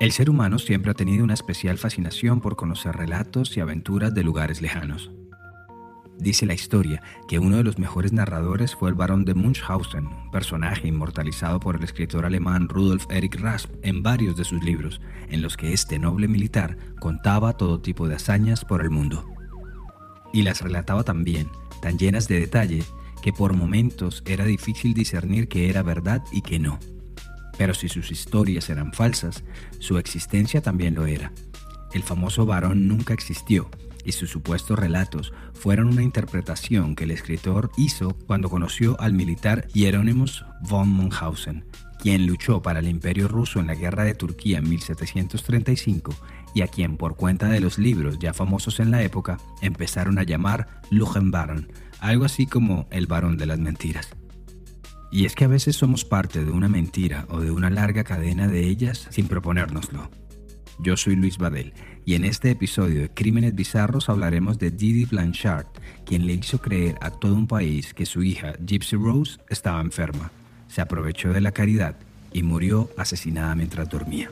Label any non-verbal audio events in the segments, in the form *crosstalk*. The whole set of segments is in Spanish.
El ser humano siempre ha tenido una especial fascinación por conocer relatos y aventuras de lugares lejanos. Dice la historia que uno de los mejores narradores fue el barón de Munchausen, personaje inmortalizado por el escritor alemán Rudolf Erich Rasp en varios de sus libros, en los que este noble militar contaba todo tipo de hazañas por el mundo. Y las relataba tan bien, tan llenas de detalle, que por momentos era difícil discernir qué era verdad y qué no. Pero si sus historias eran falsas, su existencia también lo era. El famoso varón nunca existió, y sus supuestos relatos fueron una interpretación que el escritor hizo cuando conoció al militar Hieronymus von Munchausen, quien luchó para el imperio ruso en la guerra de Turquía en 1735 y a quien por cuenta de los libros ya famosos en la época empezaron a llamar Luchenbaron, algo así como el varón de las mentiras. Y es que a veces somos parte de una mentira o de una larga cadena de ellas sin proponérnoslo. Yo soy Luis Badel y en este episodio de Crímenes Bizarros hablaremos de Didi Blanchard, quien le hizo creer a todo un país que su hija Gypsy Rose estaba enferma. Se aprovechó de la caridad y murió asesinada mientras dormía.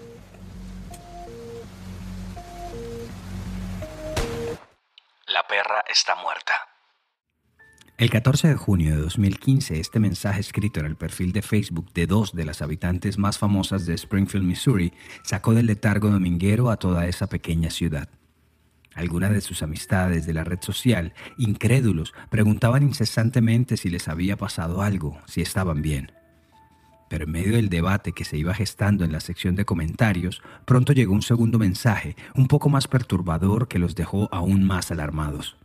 La perra está muerta. El 14 de junio de 2015, este mensaje escrito en el perfil de Facebook de dos de las habitantes más famosas de Springfield, Missouri, sacó del letargo dominguero a toda esa pequeña ciudad. Algunas de sus amistades de la red social, incrédulos, preguntaban incesantemente si les había pasado algo, si estaban bien. Pero en medio del debate que se iba gestando en la sección de comentarios, pronto llegó un segundo mensaje, un poco más perturbador que los dejó aún más alarmados.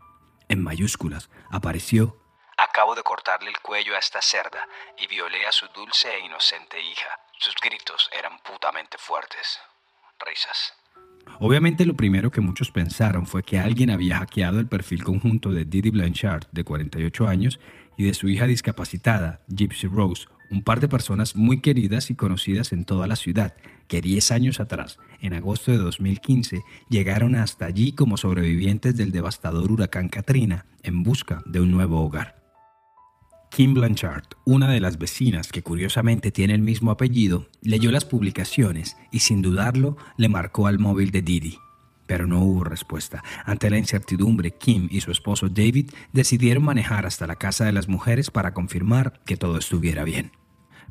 En mayúsculas apareció Acabo de cortarle el cuello a esta cerda y violé a su dulce e inocente hija. Sus gritos eran putamente fuertes. Risas. Obviamente lo primero que muchos pensaron fue que alguien había hackeado el perfil conjunto de Didi Blanchard, de 48 años, y de su hija discapacitada, Gypsy Rose, un par de personas muy queridas y conocidas en toda la ciudad, que 10 años atrás, en agosto de 2015, llegaron hasta allí como sobrevivientes del devastador huracán Katrina en busca de un nuevo hogar. Kim Blanchard, una de las vecinas que curiosamente tiene el mismo apellido, leyó las publicaciones y sin dudarlo le marcó al móvil de Didi. Pero no hubo respuesta. Ante la incertidumbre, Kim y su esposo David decidieron manejar hasta la casa de las mujeres para confirmar que todo estuviera bien.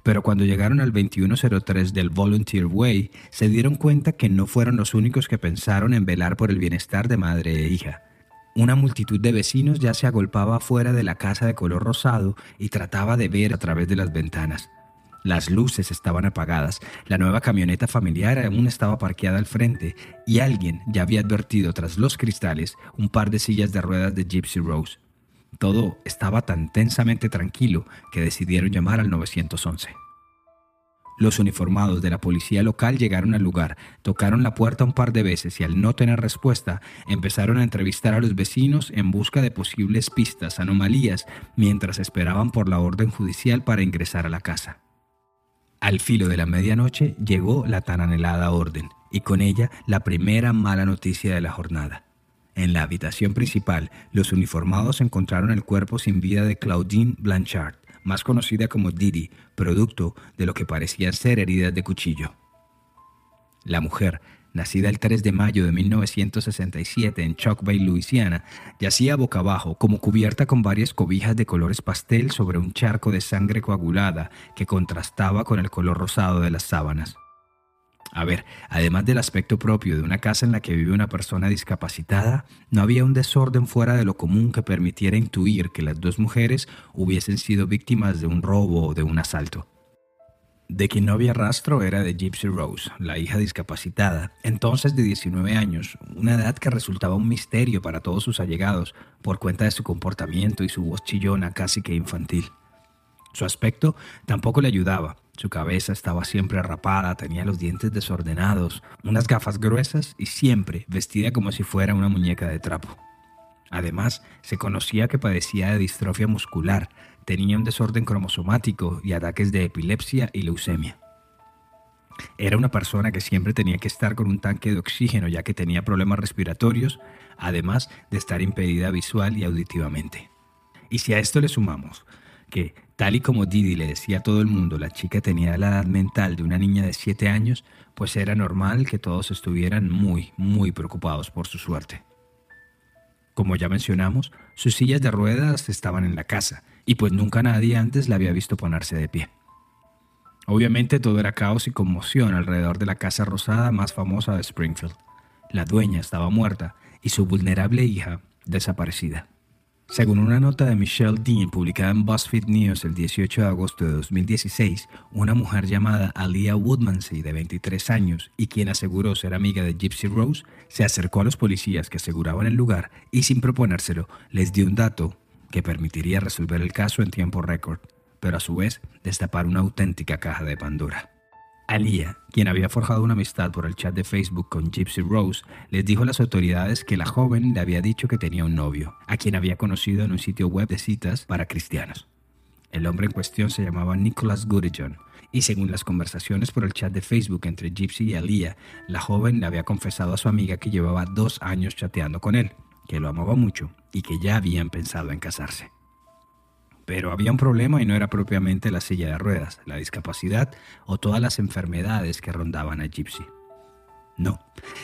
Pero cuando llegaron al 2103 del Volunteer Way, se dieron cuenta que no fueron los únicos que pensaron en velar por el bienestar de madre e hija. Una multitud de vecinos ya se agolpaba fuera de la casa de color rosado y trataba de ver a través de las ventanas. Las luces estaban apagadas, la nueva camioneta familiar aún estaba parqueada al frente y alguien ya había advertido tras los cristales un par de sillas de ruedas de Gypsy Rose. Todo estaba tan tensamente tranquilo que decidieron llamar al 911. Los uniformados de la policía local llegaron al lugar, tocaron la puerta un par de veces y al no tener respuesta, empezaron a entrevistar a los vecinos en busca de posibles pistas, anomalías, mientras esperaban por la orden judicial para ingresar a la casa. Al filo de la medianoche llegó la tan anhelada orden, y con ella la primera mala noticia de la jornada. En la habitación principal, los uniformados encontraron el cuerpo sin vida de Claudine Blanchard, más conocida como Didi, producto de lo que parecían ser heridas de cuchillo. La mujer, nacida el 3 de mayo de 1967 en Chalk Bay, Luisiana, yacía boca abajo, como cubierta con varias cobijas de colores pastel sobre un charco de sangre coagulada que contrastaba con el color rosado de las sábanas. A ver, además del aspecto propio de una casa en la que vive una persona discapacitada, no había un desorden fuera de lo común que permitiera intuir que las dos mujeres hubiesen sido víctimas de un robo o de un asalto. De quien no había rastro era de Gypsy Rose, la hija discapacitada, entonces de 19 años, una edad que resultaba un misterio para todos sus allegados por cuenta de su comportamiento y su voz chillona casi que infantil. Su aspecto tampoco le ayudaba. Su cabeza estaba siempre rapada, tenía los dientes desordenados, unas gafas gruesas y siempre vestida como si fuera una muñeca de trapo. Además, se conocía que padecía de distrofia muscular, tenía un desorden cromosomático y ataques de epilepsia y leucemia. Era una persona que siempre tenía que estar con un tanque de oxígeno ya que tenía problemas respiratorios, además de estar impedida visual y auditivamente. Y si a esto le sumamos que, tal y como Didi le decía a todo el mundo, la chica tenía la edad mental de una niña de 7 años, pues era normal que todos estuvieran muy, muy preocupados por su suerte. Como ya mencionamos, sus sillas de ruedas estaban en la casa, y pues nunca nadie antes la había visto ponerse de pie. Obviamente todo era caos y conmoción alrededor de la casa rosada más famosa de Springfield. La dueña estaba muerta y su vulnerable hija desaparecida. Según una nota de Michelle Dean publicada en BuzzFeed News el 18 de agosto de 2016, una mujer llamada Alia Woodmansey, de 23 años, y quien aseguró ser amiga de Gypsy Rose, se acercó a los policías que aseguraban el lugar y sin proponérselo les dio un dato que permitiría resolver el caso en tiempo récord, pero a su vez destapar una auténtica caja de Pandora. Alia, quien había forjado una amistad por el chat de Facebook con Gypsy Rose, les dijo a las autoridades que la joven le había dicho que tenía un novio, a quien había conocido en un sitio web de citas para cristianos. El hombre en cuestión se llamaba Nicholas Goodijohn, y según las conversaciones por el chat de Facebook entre Gypsy y Alia, la joven le había confesado a su amiga que llevaba dos años chateando con él, que lo amaba mucho y que ya habían pensado en casarse. Pero había un problema y no era propiamente la silla de ruedas, la discapacidad o todas las enfermedades que rondaban a Gypsy. No,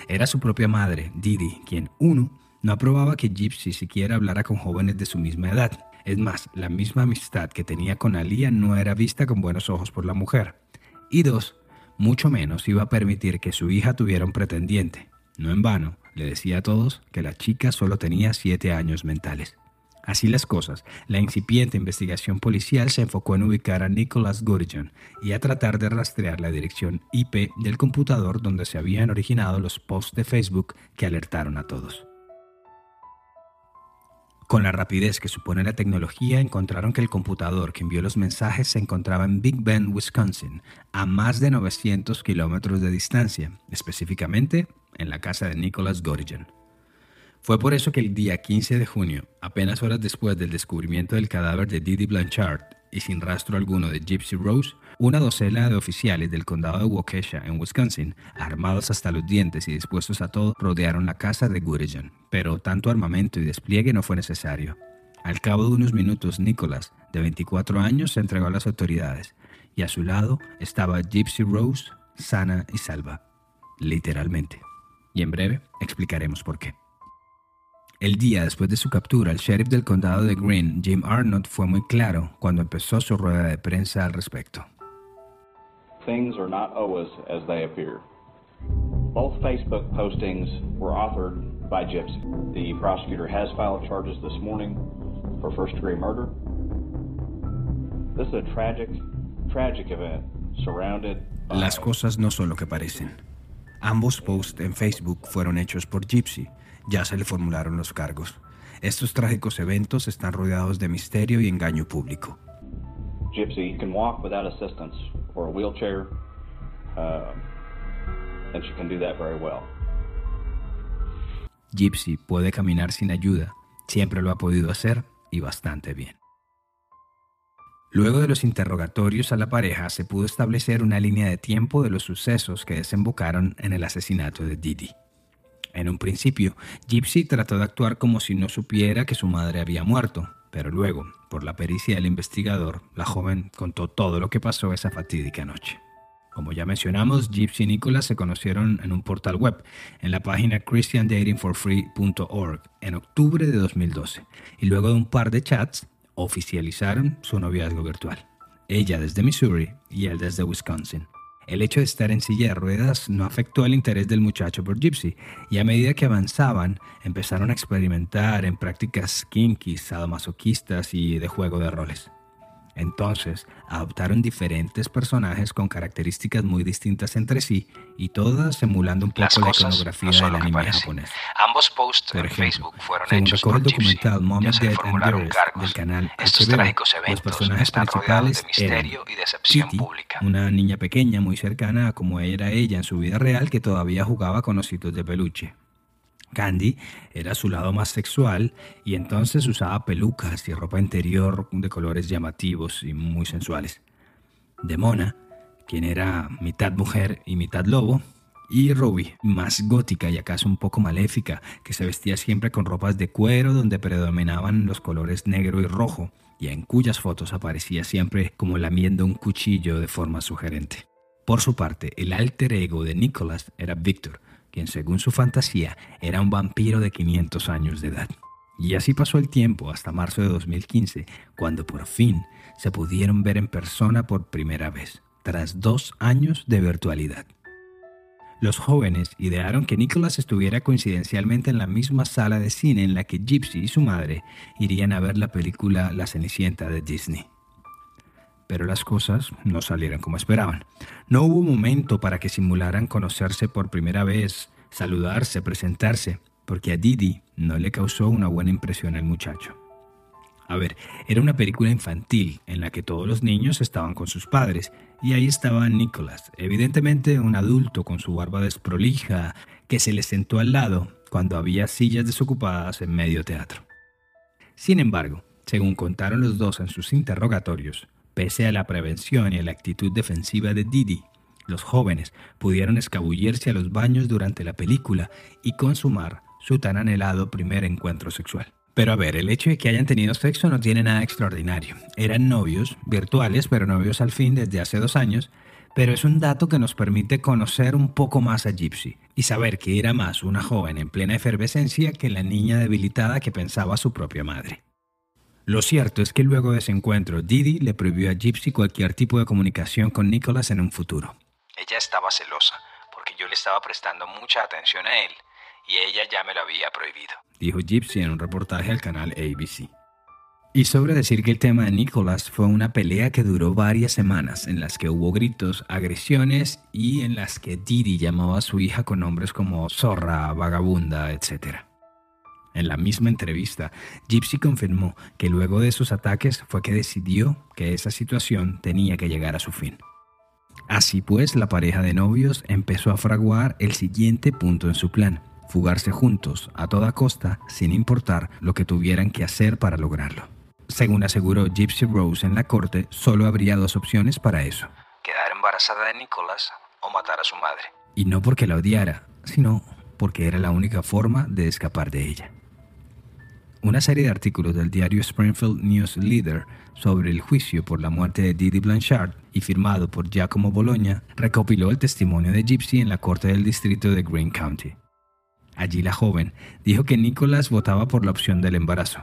era su propia madre, Didi, quien, uno, no aprobaba que Gypsy siquiera hablara con jóvenes de su misma edad. Es más, la misma amistad que tenía con Alía no era vista con buenos ojos por la mujer. Y dos, mucho menos iba a permitir que su hija tuviera un pretendiente. No en vano, le decía a todos que la chica solo tenía siete años mentales. Así las cosas, la incipiente investigación policial se enfocó en ubicar a Nicholas Gurjan y a tratar de rastrear la dirección IP del computador donde se habían originado los posts de Facebook que alertaron a todos. Con la rapidez que supone la tecnología, encontraron que el computador que envió los mensajes se encontraba en Big Bend, Wisconsin, a más de 900 kilómetros de distancia, específicamente en la casa de Nicholas Gorigan. Fue por eso que el día 15 de junio, apenas horas después del descubrimiento del cadáver de Didi Blanchard y sin rastro alguno de Gypsy Rose, una docena de oficiales del condado de Waukesha, en Wisconsin, armados hasta los dientes y dispuestos a todo, rodearon la casa de Gurigan. Pero tanto armamento y despliegue no fue necesario. Al cabo de unos minutos, Nicholas, de 24 años, se entregó a las autoridades y a su lado estaba Gypsy Rose, sana y salva. Literalmente. Y en breve explicaremos por qué. El día después de su captura, el sheriff del condado de Greene, Jim Arnott, fue muy claro cuando empezó su rueda de prensa al respecto. Things are not always as they appear. Both Facebook postings were authored by Gypsy. The prosecutor has filed charges this morning for first degree murder. This is a tragic, tragic event surrounded by... Las cosas no son lo que parecen. Ambos posts en Facebook fueron hechos por Gypsy ya se le formularon los cargos. Estos trágicos eventos están rodeados de misterio y engaño público. Gypsy can walk without assistance or a wheelchair, uh, and she can do that very well. Gypsy puede caminar sin ayuda, siempre lo ha podido hacer y bastante bien. Luego de los interrogatorios a la pareja se pudo establecer una línea de tiempo de los sucesos que desembocaron en el asesinato de Didi. En un principio, Gypsy trató de actuar como si no supiera que su madre había muerto, pero luego, por la pericia del investigador, la joven contó todo lo que pasó esa fatídica noche. Como ya mencionamos, Gypsy y Nicholas se conocieron en un portal web, en la página christiandatingforfree.org, en octubre de 2012, y luego de un par de chats, oficializaron su noviazgo virtual. Ella desde Missouri y él desde Wisconsin. El hecho de estar en silla de ruedas no afectó el interés del muchacho por Gypsy, y a medida que avanzaban, empezaron a experimentar en prácticas kinky, sadomasoquistas y de juego de roles. Entonces, adoptaron diferentes personajes con características muy distintas entre sí y todas simulando un poco la iconografía del anime japonés. Ambos posts en Facebook fueron hechos recoge el por documental Dead and cargos. del canal Estos HBO, trágicos los personajes están principales de eran misterio y decepción Kitty, pública. una niña pequeña muy cercana a como era ella en su vida real que todavía jugaba con ositos de peluche. Candy era su lado más sexual y entonces usaba pelucas y ropa interior de colores llamativos y muy sensuales. Demona, quien era mitad mujer y mitad lobo, y Ruby, más gótica y acaso un poco maléfica, que se vestía siempre con ropas de cuero donde predominaban los colores negro y rojo, y en cuyas fotos aparecía siempre como lamiendo un cuchillo de forma sugerente. Por su parte, el alter ego de Nicholas era Victor, quien según su fantasía era un vampiro de 500 años de edad. Y así pasó el tiempo hasta marzo de 2015, cuando por fin se pudieron ver en persona por primera vez, tras dos años de virtualidad. Los jóvenes idearon que Nicholas estuviera coincidencialmente en la misma sala de cine en la que Gypsy y su madre irían a ver la película La Cenicienta de Disney. Pero las cosas no salieron como esperaban. No hubo momento para que simularan conocerse por primera vez, saludarse, presentarse, porque a Didi no le causó una buena impresión al muchacho. A ver, era una película infantil en la que todos los niños estaban con sus padres y ahí estaba Nicholas, evidentemente un adulto con su barba desprolija que se le sentó al lado cuando había sillas desocupadas en medio teatro. Sin embargo, según contaron los dos en sus interrogatorios, pese a la prevención y a la actitud defensiva de Didi, los jóvenes pudieron escabullirse a los baños durante la película y consumar su tan anhelado primer encuentro sexual. Pero a ver, el hecho de que hayan tenido sexo no tiene nada extraordinario. Eran novios, virtuales, pero novios al fin desde hace dos años, pero es un dato que nos permite conocer un poco más a Gypsy y saber que era más una joven en plena efervescencia que la niña debilitada que pensaba su propia madre. Lo cierto es que luego de ese encuentro, Didi le prohibió a Gypsy cualquier tipo de comunicación con Nicholas en un futuro. Ella estaba celosa porque yo le estaba prestando mucha atención a él y ella ya me lo había prohibido. dijo Gypsy en un reportaje al canal ABC. Y sobre decir que el tema de Nicholas fue una pelea que duró varias semanas, en las que hubo gritos, agresiones y en las que Didi llamaba a su hija con nombres como zorra, vagabunda, etc. En la misma entrevista, Gypsy confirmó que luego de sus ataques fue que decidió que esa situación tenía que llegar a su fin. Así pues, la pareja de novios empezó a fraguar el siguiente punto en su plan, fugarse juntos a toda costa sin importar lo que tuvieran que hacer para lograrlo. Según aseguró Gypsy Rose en la corte, solo habría dos opciones para eso. Quedar embarazada de Nicholas o matar a su madre. Y no porque la odiara, sino porque era la única forma de escapar de ella. Una serie de artículos del diario Springfield News Leader sobre el juicio por la muerte de Didi Blanchard y firmado por Giacomo Bologna recopiló el testimonio de Gypsy en la corte del distrito de Greene County. Allí la joven dijo que Nicholas votaba por la opción del embarazo,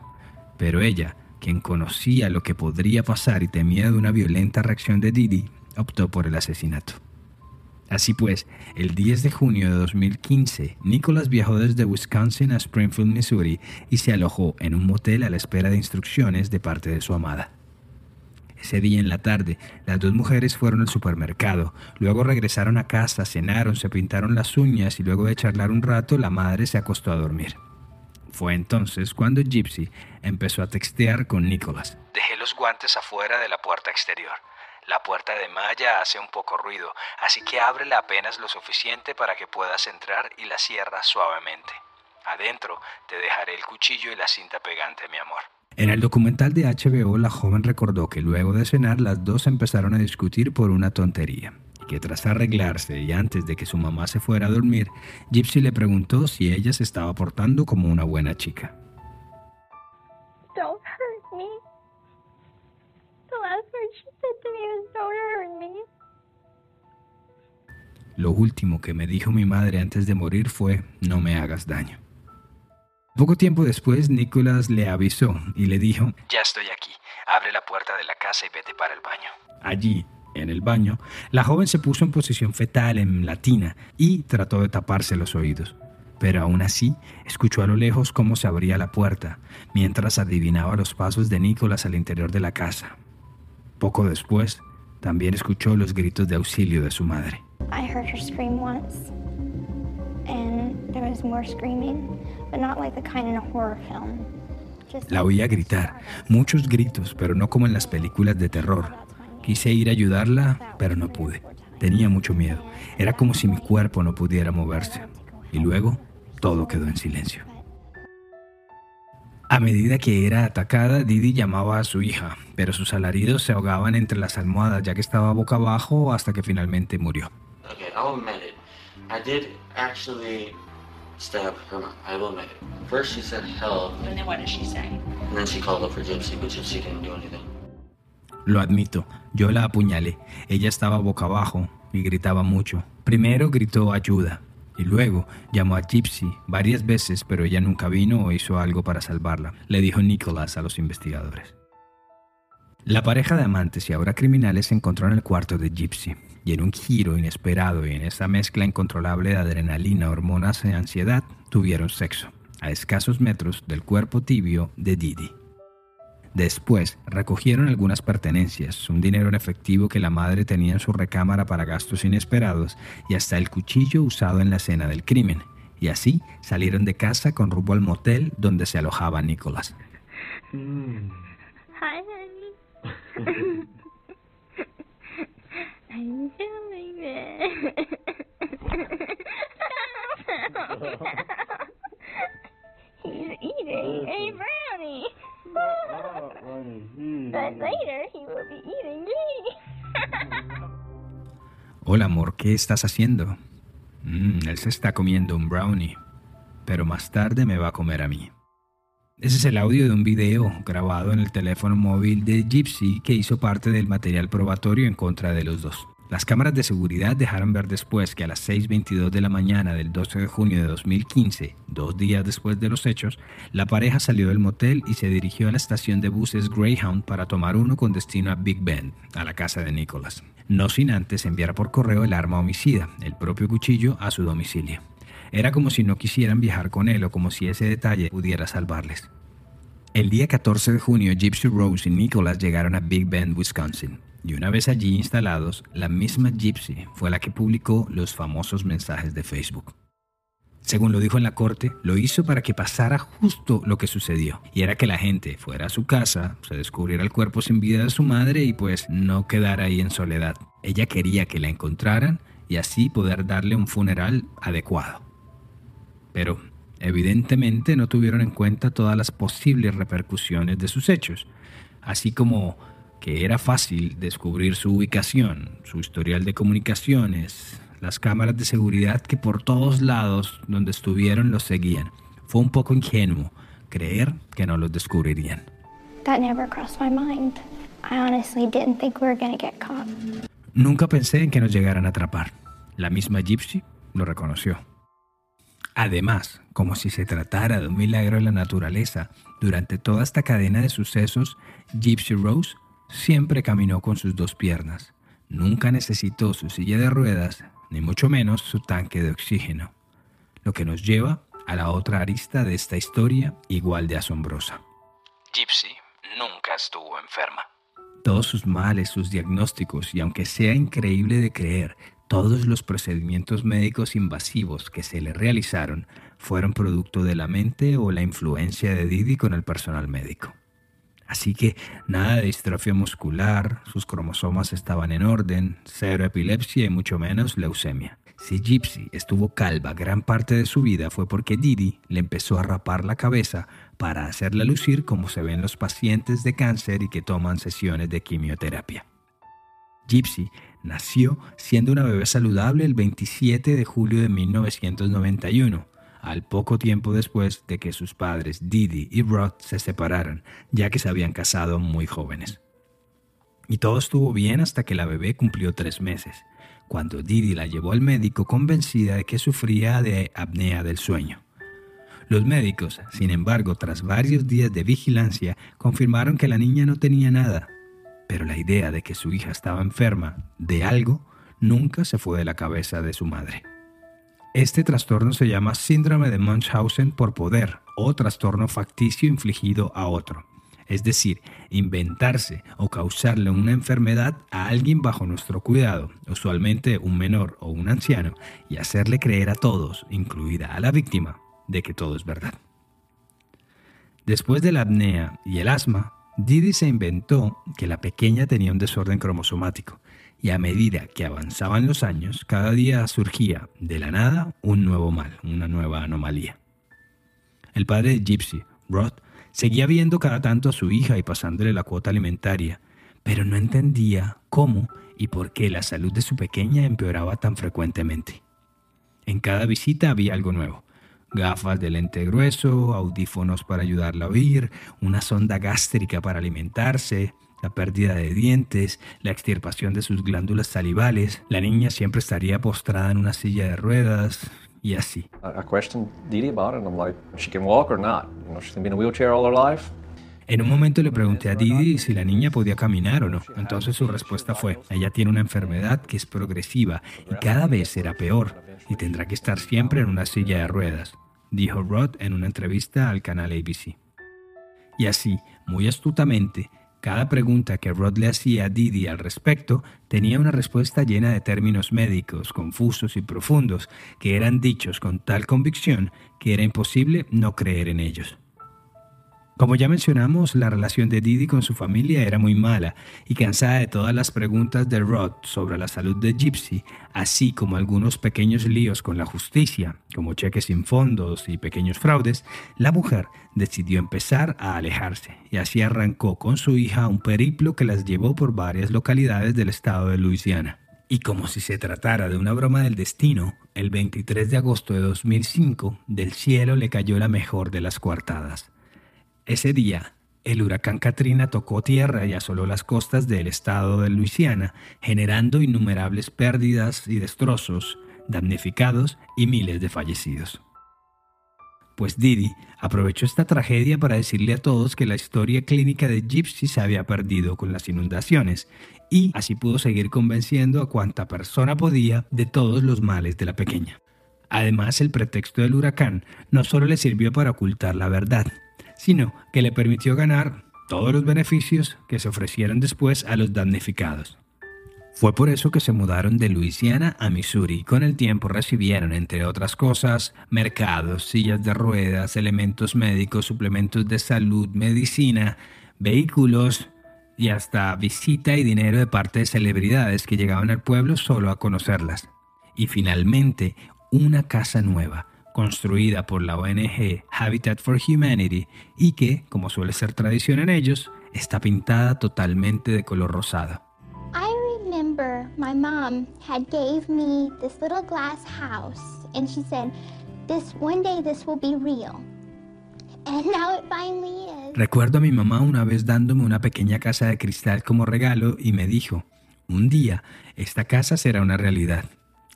pero ella, quien conocía lo que podría pasar y temía de una violenta reacción de Didi, optó por el asesinato. Así pues, el 10 de junio de 2015, Nicholas viajó desde Wisconsin a Springfield, Missouri, y se alojó en un motel a la espera de instrucciones de parte de su amada. Ese día en la tarde, las dos mujeres fueron al supermercado, luego regresaron a casa, cenaron, se pintaron las uñas y luego de charlar un rato, la madre se acostó a dormir. Fue entonces cuando Gypsy empezó a textear con Nicholas. Dejé los guantes afuera de la puerta exterior. La puerta de malla hace un poco ruido, así que ábrela apenas lo suficiente para que puedas entrar y la cierras suavemente. Adentro te dejaré el cuchillo y la cinta pegante, mi amor. En el documental de HBO, la joven recordó que luego de cenar las dos empezaron a discutir por una tontería y que tras arreglarse y antes de que su mamá se fuera a dormir, Gypsy le preguntó si ella se estaba portando como una buena chica. Don't hurt me. Lo último que me dijo mi madre antes de morir fue, no me hagas daño. Poco tiempo después, Nicholas le avisó y le dijo, Ya estoy aquí. Abre la puerta de la casa y vete para el baño. allí, en el baño, la joven se puso en posición fetal en latina y trató de taparse los oídos. Pero aún así, escuchó a lo lejos cómo se abría la puerta, mientras adivinaba los pasos de Nicholas al interior de la casa. Poco después, también escuchó los gritos de auxilio de su madre. I heard her scream once, and there was more screaming, but not like the kind in a horror film. Just La oía gritar, muchos gritos, pero no como en las películas de terror. Quise ir a ayudarla, pero no pude. Tenía mucho miedo. Era como si mi cuerpo no pudiera moverse. Y luego, todo quedó en silencio. A medida que era atacada, Didi llamaba a su hija, pero sus alaridos se ahogaban entre las almohadas ya que estaba boca abajo hasta que finalmente murió. Okay, I'll admit it. I did actually stab her mom. I will admit it. First she said help, And then what did she say? and then she called up for Gypsy, but Gypsy didn't do anything. Lo admito, yo la apuñalé. Ella estaba boca abajo y gritaba mucho. Primero gritó ayuda y luego llamó a Gypsy varias veces, pero ella nunca vino o hizo algo para salvarla, le dijo Nicholas a los investigadores. La pareja de amantes y ahora criminales se encontró en el cuarto de Gypsy y en un giro inesperado y en esa mezcla incontrolable de adrenalina, hormonas y ansiedad, tuvieron sexo, a escasos metros del cuerpo tibio de Didi. Después recogieron algunas pertenencias, un dinero en efectivo que la madre tenía en su recámara para gastos inesperados y hasta el cuchillo usado en la escena del crimen. Y así salieron de casa con rumbo al motel donde se alojaba Nicholas. Hi, honey. I'm doing it. He's eating a brownie. But later he will be eating me. *laughs* Hola amor, ¿qué estás haciendo? "Mm, él se está comiendo un brownie, pero más tarde me va a comer a mí. Ese es el audio de un video grabado en el teléfono móvil de Gypsy que hizo parte del material probatorio en contra de los dos. Las cámaras de seguridad dejaron ver después que a las 6.22 de la mañana del 12 de junio de 2015, dos días después de los hechos, la pareja salió del motel y se dirigió a la estación de buses Greyhound para tomar uno con destino a Big Bend, a la casa de Nicholas. No sin antes enviar por correo el arma homicida, el propio cuchillo, a su domicilio. Era como si no quisieran viajar con él o como si ese detalle pudiera salvarles. El día 14 de junio, Gypsy Rose y Nicholas llegaron a Big Bend, Wisconsin. Y una vez allí instalados, la misma Gypsy fue la que publicó los famosos mensajes de Facebook. Según lo dijo en la corte, lo hizo para que pasara justo lo que sucedió. Y era que la gente fuera a su casa, se descubriera el cuerpo sin vida de su madre y pues no quedara ahí en soledad. Ella quería que la encontraran y así poder darle un funeral adecuado. Pero evidentemente no tuvieron en cuenta todas las posibles repercusiones de sus hechos, así como que era fácil descubrir su ubicación, su historial de comunicaciones, las cámaras de seguridad que por todos lados donde estuvieron los seguían. Fue un poco ingenuo creer que no los descubrirían. That never crossed my mind. I honestly didn't think we were gonna get caught. Nunca pensé en que nos llegaran a atrapar. La misma Gypsy lo reconoció. Además, como si se tratara de un milagro de la naturaleza, durante toda esta cadena de sucesos, Gypsy Rose siempre caminó con sus dos piernas. Nunca necesitó su silla de ruedas, ni mucho menos su tanque de oxígeno. Lo que nos lleva a la otra arista de esta historia igual de asombrosa. Gypsy nunca estuvo enferma. Todos sus males, sus diagnósticos y aunque sea increíble de creer, todos los procedimientos médicos invasivos que se le realizaron fueron producto de la mente o la influencia de Didi con el personal médico. Así que nada de distrofia muscular, sus cromosomas estaban en orden, cero epilepsia y mucho menos leucemia. Si Gypsy estuvo calva gran parte de su vida fue porque Didi le empezó a rapar la cabeza para hacerla lucir como se ven los pacientes de cáncer y que toman sesiones de quimioterapia. Gypsy nació siendo una bebé saludable el 27 de julio de 1991, al poco tiempo después de que sus padres Didi y Rod se separaran, ya que se habían casado muy jóvenes. Y todo estuvo bien hasta que la bebé cumplió tres meses, cuando Didi la llevó al médico convencida de que sufría de apnea del sueño. Los médicos, sin embargo, tras varios días de vigilancia, confirmaron que la niña no tenía nada, pero la idea de que su hija estaba enferma de algo nunca se fue de la cabeza de su madre. Este trastorno se llama síndrome de Munchausen por poder o trastorno facticio infligido a otro. es decir, inventarse o causarle una enfermedad a alguien bajo nuestro cuidado, usualmente un menor o un anciano, y hacerle creer a todos, incluida a la víctima, de que todo es verdad. Después de la apnea y el asma, Didi se inventó que la pequeña tenía un desorden cromosomático, y a medida que avanzaban los años, cada día surgía de la nada un nuevo mal, una nueva anomalía. El padre de Gypsy, Rod, seguía viendo cada tanto a su hija y pasándole la cuota alimentaria, pero no entendía cómo y por qué la salud de su pequeña empeoraba tan frecuentemente. En cada visita había algo nuevo. Gafas de lente grueso, audífonos para ayudarla a oír, una sonda gástrica para alimentarse, la pérdida de dientes, la extirpación de sus glándulas salivales. La niña siempre estaría postrada en una silla de ruedas y así. En un momento le pregunté a Didi si la niña podía caminar o no. Entonces su respuesta fue, ella tiene una enfermedad que es progresiva y cada vez será peor y tendrá que estar siempre en una silla de ruedas, dijo Rod en una entrevista al canal ABC. Y así, muy astutamente, cada pregunta que Rod le hacía a Didi al respecto tenía una respuesta llena de términos médicos, confusos y profundos, que eran dichos con tal convicción que era imposible no creer en ellos. Como ya mencionamos, la relación de Didi con su familia era muy mala y cansada de todas las preguntas de Rod sobre la salud de Gypsy, así como algunos pequeños líos con la justicia, como cheques sin fondos y pequeños fraudes, la mujer decidió empezar a alejarse y así arrancó con su hija un periplo que las llevó por varias localidades del estado de Luisiana. Y como si se tratara de una broma del destino, el 23 de agosto de 2005 del cielo le cayó la mejor de las coartadas. Ese día, el huracán Katrina tocó tierra y asoló las costas del estado de Luisiana, generando innumerables pérdidas y destrozos, damnificados y miles de fallecidos. Pues Didi aprovechó esta tragedia para decirle a todos que la historia clínica de Gypsy se había perdido con las inundaciones y así pudo seguir convenciendo a cuanta persona podía de todos los males de la pequeña. Además, el pretexto del huracán no solo le sirvió para ocultar la verdad, sino que le permitió ganar todos los beneficios que se ofrecieron después a los damnificados. Fue por eso que se mudaron de Luisiana a Missouri con el tiempo recibieron, entre otras cosas, mercados, sillas de ruedas, elementos médicos, suplementos de salud, medicina, vehículos y hasta visita y dinero de parte de celebridades que llegaban al pueblo solo a conocerlas. Y finalmente, una casa nueva, construida por la ONG Habitat for Humanity y que, como suele ser tradición en ellos, está pintada totalmente de color rosado. I remember my mom had gave me this little glass house and she said, "This one day this will be real." And now it finally is. Recuerdo a mi mamá una vez dándome una pequeña casa de cristal como regalo y me dijo, "Un día esta casa será una realidad."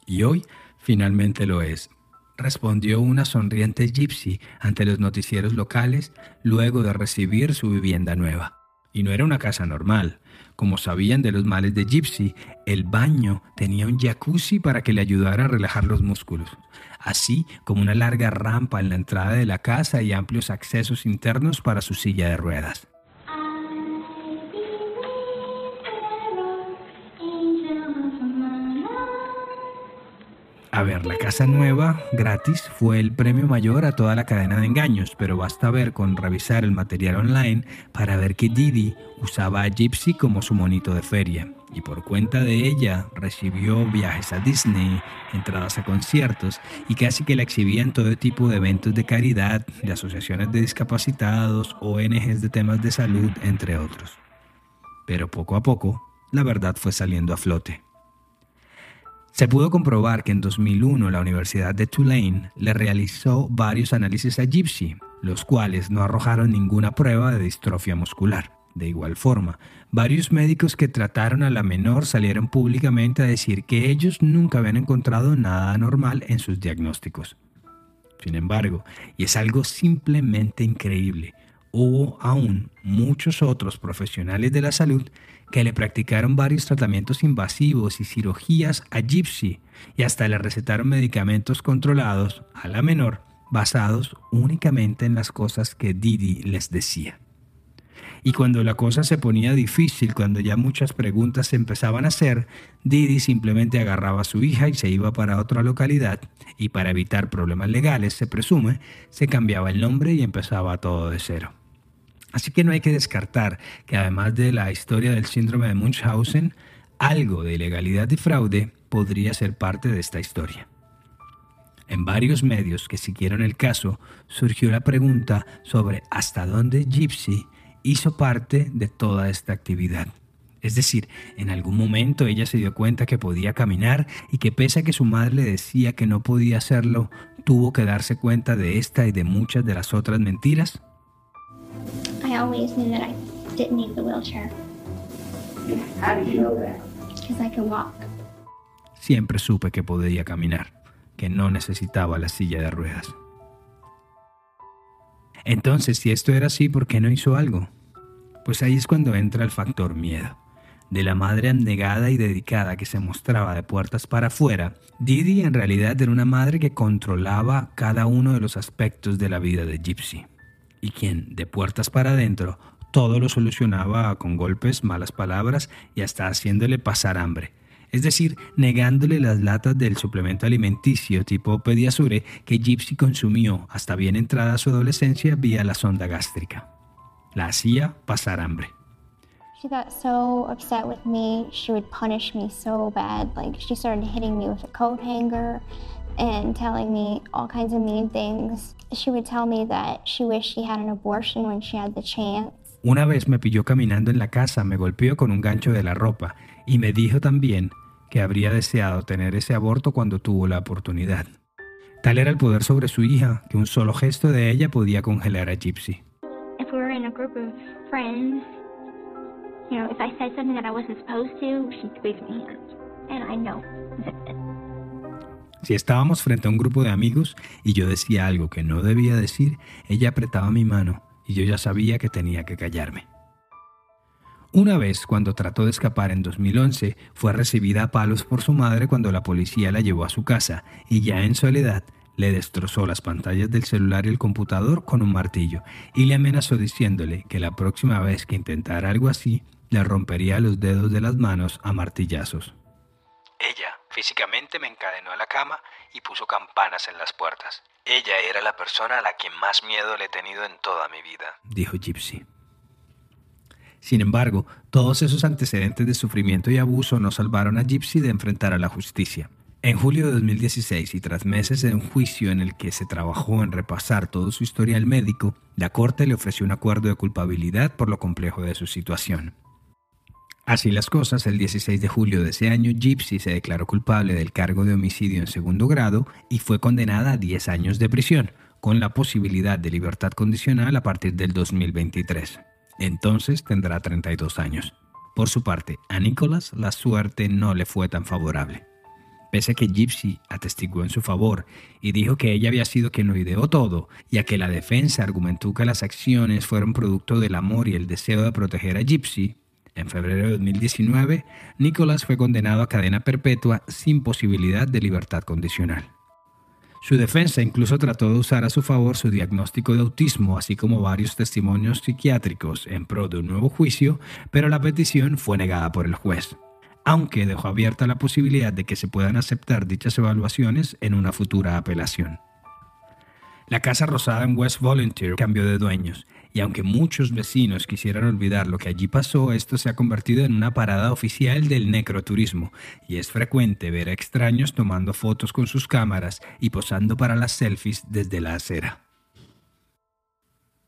Y hoy finalmente lo es respondió una sonriente Gypsy ante los noticieros locales luego de recibir su vivienda nueva. Y no era una casa normal. Como sabían de los males de Gypsy, el baño tenía un jacuzzi para que le ayudara a relajar los músculos, así como una larga rampa en la entrada de la casa y amplios accesos internos para su silla de ruedas. A ver, la casa nueva, gratis, fue el premio mayor a toda la cadena de engaños, pero basta ver con revisar el material online para ver que Didi usaba a Gypsy como su monito de feria. Y por cuenta de ella recibió viajes a Disney, entradas a conciertos y casi que la exhibía en todo tipo de eventos de caridad, de asociaciones de discapacitados, ONGs de temas de salud, entre otros. Pero poco a poco, la verdad fue saliendo a flote. Se pudo comprobar que en 2001 la Universidad de Tulane le realizó varios análisis a Gypsy, los cuales no arrojaron ninguna prueba de distrofia muscular. De igual forma, varios médicos que trataron a la menor salieron públicamente a decir que ellos nunca habían encontrado nada anormal en sus diagnósticos. Sin embargo, y es algo simplemente increíble, hubo aún muchos otros profesionales de la salud que le practicaron varios tratamientos invasivos y cirugías a Gypsy y hasta le recetaron medicamentos controlados a la menor basados únicamente en las cosas que Didi les decía. Y cuando la cosa se ponía difícil, cuando ya muchas preguntas se empezaban a hacer, Didi simplemente agarraba a su hija y se iba para otra localidad y para evitar problemas legales, se presume, se cambiaba el nombre y empezaba todo de cero. Así que no hay que descartar que además de la historia del síndrome de Munchausen, algo de ilegalidad y fraude podría ser parte de esta historia. En varios medios que siguieron el caso surgió la pregunta sobre hasta dónde Gypsy hizo parte de toda esta actividad. Es decir, en algún momento ella se dio cuenta que podía caminar y que pese a que su madre le decía que no podía hacerlo, tuvo que darse cuenta de esta y de muchas de las otras mentiras. I always knew that I didn't need the wheelchair. How do you know that? Because I can walk. Siempre supe que podía caminar, que no necesitaba la silla de ruedas. Entonces, si esto era así, ¿por qué no hizo algo? Pues ahí es cuando entra el factor miedo. De la madre abnegada y dedicada que se mostraba de puertas para afuera, Didi en realidad era una madre que controlaba cada uno de los aspectos de la vida de Gypsy, y quien, de puertas para adentro, todo lo solucionaba con golpes, malas palabras y hasta haciéndole pasar hambre. Es decir, negándole las latas del suplemento alimenticio tipo Pediasure que Gypsy consumió hasta bien entrada su adolescencia vía la sonda gástrica. La hacía pasar hambre. She got so upset with me, she would punish me so bad. Like, she started hitting me with a coat hanger and telling me all kinds of mean things. She would tell me that she wished she had an abortion when she had the chance. Una vez me pilló caminando en la casa, me golpeó con un gancho de la ropa y me dijo también que habría deseado tener ese aborto cuando tuvo la oportunidad. Tal era el poder sobre su hija que un solo gesto de ella podía congelar a Gypsy. If we were in a group of friends, you know, if I said something that I wasn't supposed to. And I know Si estábamos frente a un grupo de amigos y yo decía algo que no debía decir, ella apretaba mi mano y yo ya sabía que tenía que callarme. Una vez, cuando trató de escapar en 2011, fue recibida a palos por su madre cuando la policía la llevó a su casa y ya en soledad le destrozó las pantallas del celular y el computador con un martillo y le amenazó diciéndole que la próxima vez que intentara algo así, le rompería los dedos de las manos a martillazos. Ella físicamente me encadenó a la cama y puso campanas en las puertas. Ella era la persona a la que más miedo le he tenido en toda mi vida, dijo Gypsy. Sin embargo, todos esos antecedentes de sufrimiento y abuso no salvaron a Gypsy de enfrentar a la justicia. En julio de 2016 y tras meses de un juicio en el que se trabajó en repasar todo su historial médico, la Corte le ofreció un acuerdo de culpabilidad por lo complejo de su situación. Así las cosas, el 16 de julio de ese año, Gypsy se declaró culpable del cargo de homicidio en segundo grado y fue condenada a 10 años de prisión, con la posibilidad de libertad condicional a partir del 2023. Entonces tendrá 32 años. Por su parte, a Nicholas la suerte no le fue tan favorable. Pese a que Gypsy atestiguó en su favor y dijo que ella había sido quien lo ideó todo, y a que la defensa argumentó que las acciones fueron producto del amor y el deseo de proteger a Gypsy, en febrero de 2019, Nicholas fue condenado a cadena perpetua sin posibilidad de libertad condicional. Su defensa incluso trató de usar a su favor su diagnóstico de autismo, así como varios testimonios psiquiátricos en pro de un nuevo juicio, pero la petición fue negada por el juez, aunque dejó abierta la posibilidad de que se puedan aceptar dichas evaluaciones en una futura apelación. La Casa Rosada en West Volunteer cambió de dueños, y aunque muchos vecinos quisieran olvidar lo que allí pasó, esto se ha convertido en una parada oficial del necroturismo, y es frecuente ver a extraños tomando fotos con sus cámaras y posando para las selfies desde la acera.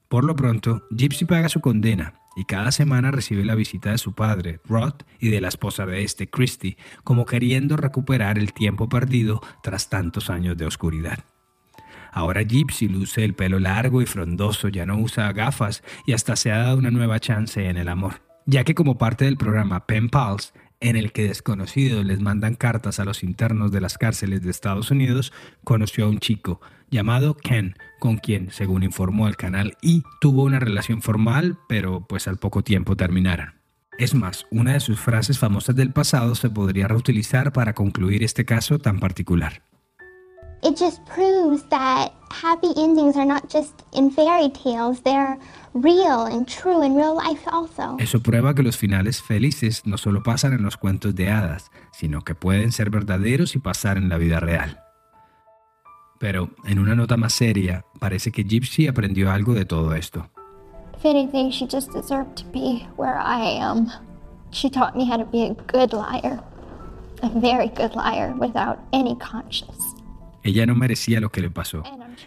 Por lo pronto, Gypsy paga su condena y cada semana recibe la visita de su padre, Rod, y de la esposa de este, Christy, como queriendo recuperar el tiempo perdido tras tantos años de oscuridad. Ahora Gypsy luce el pelo largo y frondoso, ya no usa gafas y hasta se ha dado una nueva chance en el amor, ya que como parte del programa Pen Pals, en el que desconocidos les mandan cartas a los internos de las cárceles de Estados Unidos, conoció a un chico llamado Ken, con quien, según informó el canal I, tuvo una relación formal, pero pues al poco tiempo terminaron. Es más, una de sus frases famosas del pasado se podría reutilizar para concluir este caso tan particular. It just proves that happy endings are not just in fairy tales, they're real and true in real life also. Eso prueba que los finales felices no solo pasan en los cuentos de hadas, sino que pueden ser verdaderos y pasar en la vida real. Pero, en una nota más seria, parece que Gypsy aprendió algo de todo esto. If anything, she just deserved to be where I am. She taught me how to be a good liar, a very good liar, without any conscience. Ella no merecía lo que le pasó.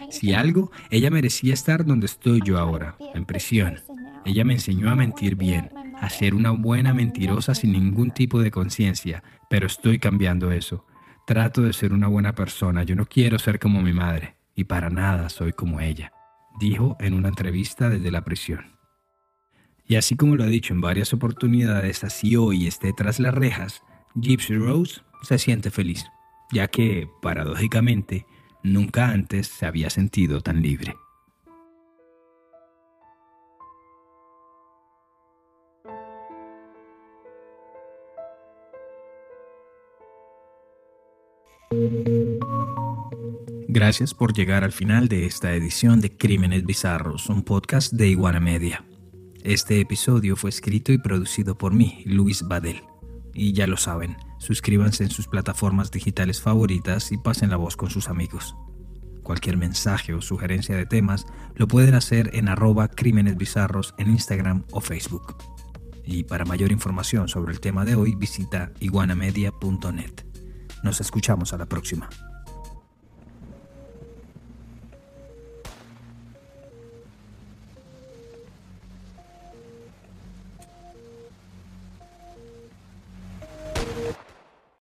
Si algo, ella merecía estar donde estoy yo ahora, en prisión. Ella me enseñó a mentir bien, a ser una buena mentirosa sin ningún tipo de conciencia, pero estoy cambiando eso. Trato de ser una buena persona, yo no quiero ser como mi madre, y para nada soy como ella, dijo en una entrevista desde la prisión. Y así como lo ha dicho en varias oportunidades, así hoy esté tras las rejas, Gypsy Rose se siente feliz, ya que, paradójicamente, nunca antes se había sentido tan libre. Gracias por llegar al final de esta edición de Crímenes Bizarros, un podcast de Iguana Media. Este episodio fue escrito y producido por mí, Luis Badel. Y ya lo saben, suscríbanse en sus plataformas digitales favoritas y pasen la voz con sus amigos. Cualquier mensaje o sugerencia de temas lo pueden hacer en arroba crímenes bizarros en Instagram o Facebook. Y para mayor información sobre el tema de hoy visita iguanamedia.net. Nos escuchamos a la próxima.